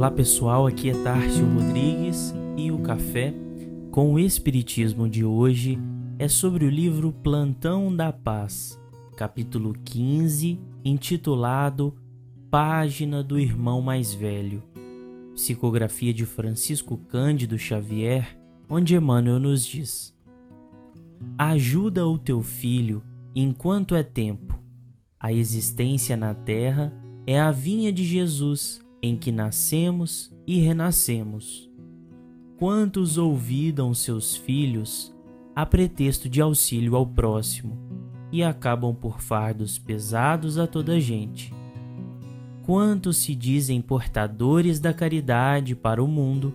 Olá pessoal, aqui é Tárcio Rodrigues e o café com o Espiritismo de hoje é sobre o livro Plantão da Paz, capítulo 15, intitulado Página do Irmão Mais Velho, psicografia de Francisco Cândido Xavier, onde Emmanuel nos diz: Ajuda o teu filho enquanto é tempo. A existência na terra é a vinha de Jesus em que nascemos e renascemos. Quantos ouvidam seus filhos a pretexto de auxílio ao próximo e acabam por fardos pesados a toda gente? Quantos se dizem portadores da caridade para o mundo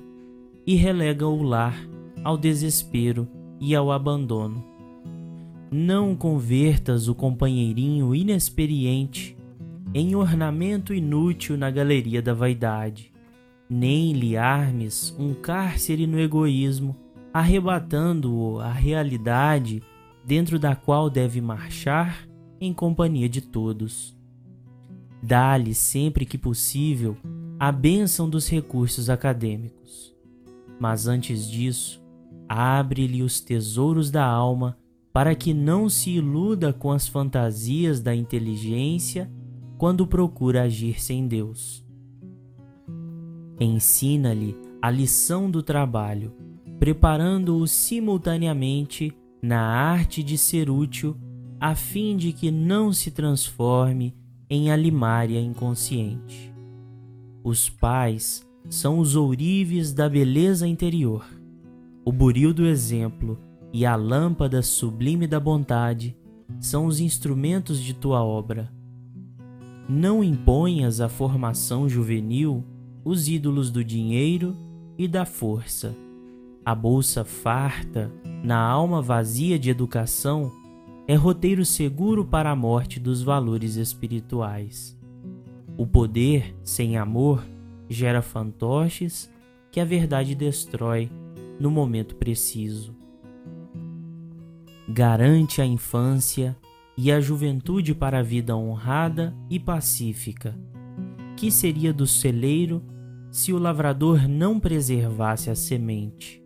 e relegam o lar ao desespero e ao abandono? Não convertas o companheirinho inexperiente em ornamento inútil na galeria da vaidade, nem lhe armes um cárcere no egoísmo, arrebatando-o à realidade dentro da qual deve marchar em companhia de todos. Dá-lhe sempre que possível a bênção dos recursos acadêmicos. Mas antes disso, abre-lhe os tesouros da alma para que não se iluda com as fantasias da inteligência quando procura agir sem Deus. Ensina-lhe a lição do trabalho, preparando-o simultaneamente na arte de ser útil, a fim de que não se transforme em alimária inconsciente. Os pais são os ourives da beleza interior, o buril do exemplo e a lâmpada sublime da bondade são os instrumentos de tua obra não imponhas à formação juvenil os ídolos do dinheiro e da força. A bolsa farta, na alma vazia de educação, é roteiro seguro para a morte dos valores espirituais. O poder, sem amor, gera fantoches que a verdade destrói no momento preciso. Garante a infância e a juventude para a vida honrada e pacífica. Que seria do celeiro se o lavrador não preservasse a semente?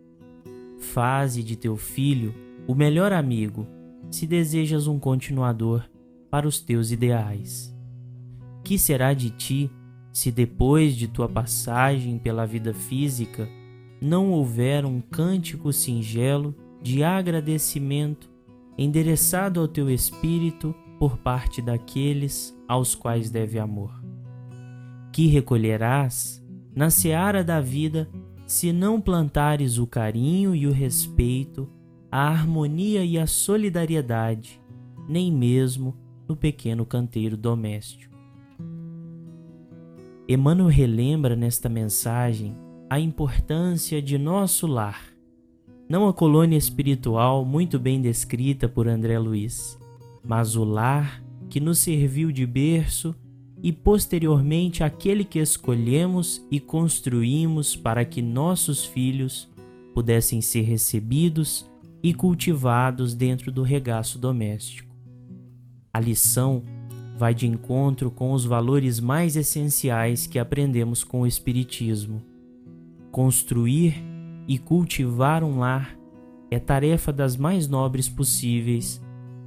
Faze de teu filho o melhor amigo, se desejas um continuador para os teus ideais. Que será de ti se depois de tua passagem pela vida física não houver um cântico singelo de agradecimento endereçado ao teu espírito por parte daqueles aos quais deve amor. Que recolherás na seara da vida se não plantares o carinho e o respeito, a harmonia e a solidariedade, nem mesmo no pequeno canteiro doméstico. Emmanuel relembra nesta mensagem a importância de nosso lar não a colônia espiritual muito bem descrita por André Luiz, mas o lar que nos serviu de berço e posteriormente aquele que escolhemos e construímos para que nossos filhos pudessem ser recebidos e cultivados dentro do regaço doméstico. A lição vai de encontro com os valores mais essenciais que aprendemos com o Espiritismo. Construir e cultivar um lar é tarefa das mais nobres possíveis,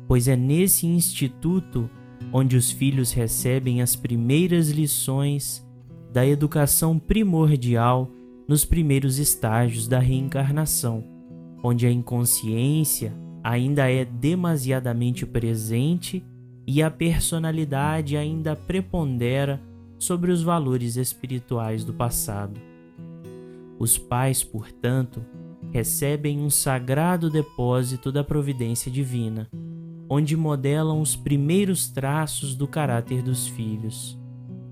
pois é nesse instituto onde os filhos recebem as primeiras lições da educação primordial nos primeiros estágios da reencarnação, onde a inconsciência ainda é demasiadamente presente e a personalidade ainda prepondera sobre os valores espirituais do passado. Os pais, portanto, recebem um sagrado depósito da providência divina, onde modelam os primeiros traços do caráter dos filhos,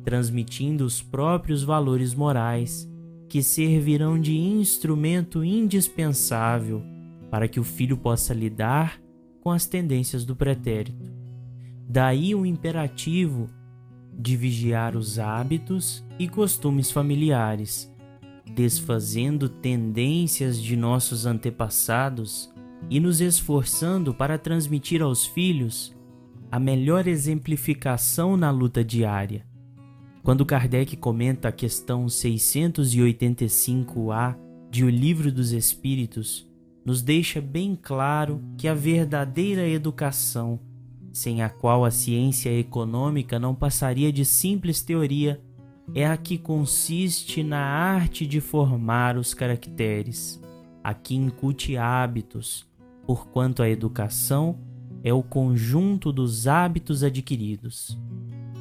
transmitindo os próprios valores morais que servirão de instrumento indispensável para que o filho possa lidar com as tendências do pretérito. Daí o imperativo de vigiar os hábitos e costumes familiares desfazendo tendências de nossos antepassados e nos esforçando para transmitir aos filhos a melhor exemplificação na luta diária. Quando Kardec comenta a questão 685A de O Livro dos Espíritos, nos deixa bem claro que a verdadeira educação, sem a qual a ciência econômica não passaria de simples teoria, é a que consiste na arte de formar os caracteres, a que incute hábitos, porquanto a educação é o conjunto dos hábitos adquiridos.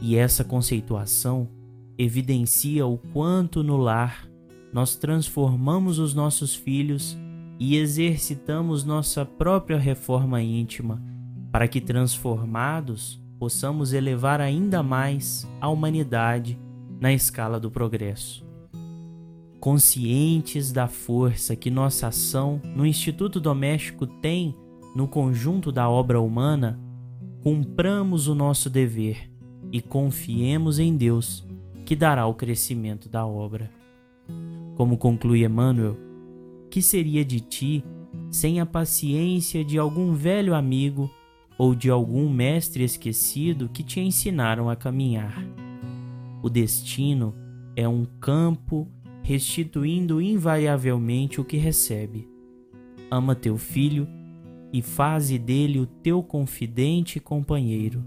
E essa conceituação evidencia o quanto no lar nós transformamos os nossos filhos e exercitamos nossa própria reforma íntima, para que transformados possamos elevar ainda mais a humanidade na escala do progresso. Conscientes da força que nossa ação no Instituto Doméstico tem no conjunto da obra humana, cumpramos o nosso dever e confiemos em Deus, que dará o crescimento da obra. Como conclui Emmanuel, que seria de ti sem a paciência de algum velho amigo ou de algum mestre esquecido que te ensinaram a caminhar? O destino é um campo restituindo invariavelmente o que recebe. Ama teu filho e faze dele o teu confidente e companheiro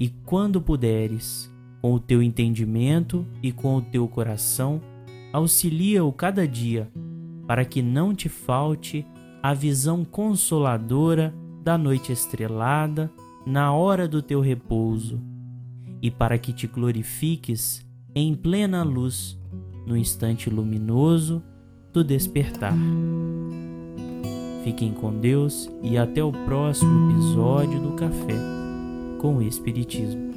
e quando puderes, com o teu entendimento e com o teu coração, auxilia-o cada dia, para que não te falte a visão consoladora da noite estrelada na hora do teu repouso, e para que te glorifiques em plena luz no instante luminoso do despertar. Fiquem com Deus e até o próximo episódio do Café com o Espiritismo.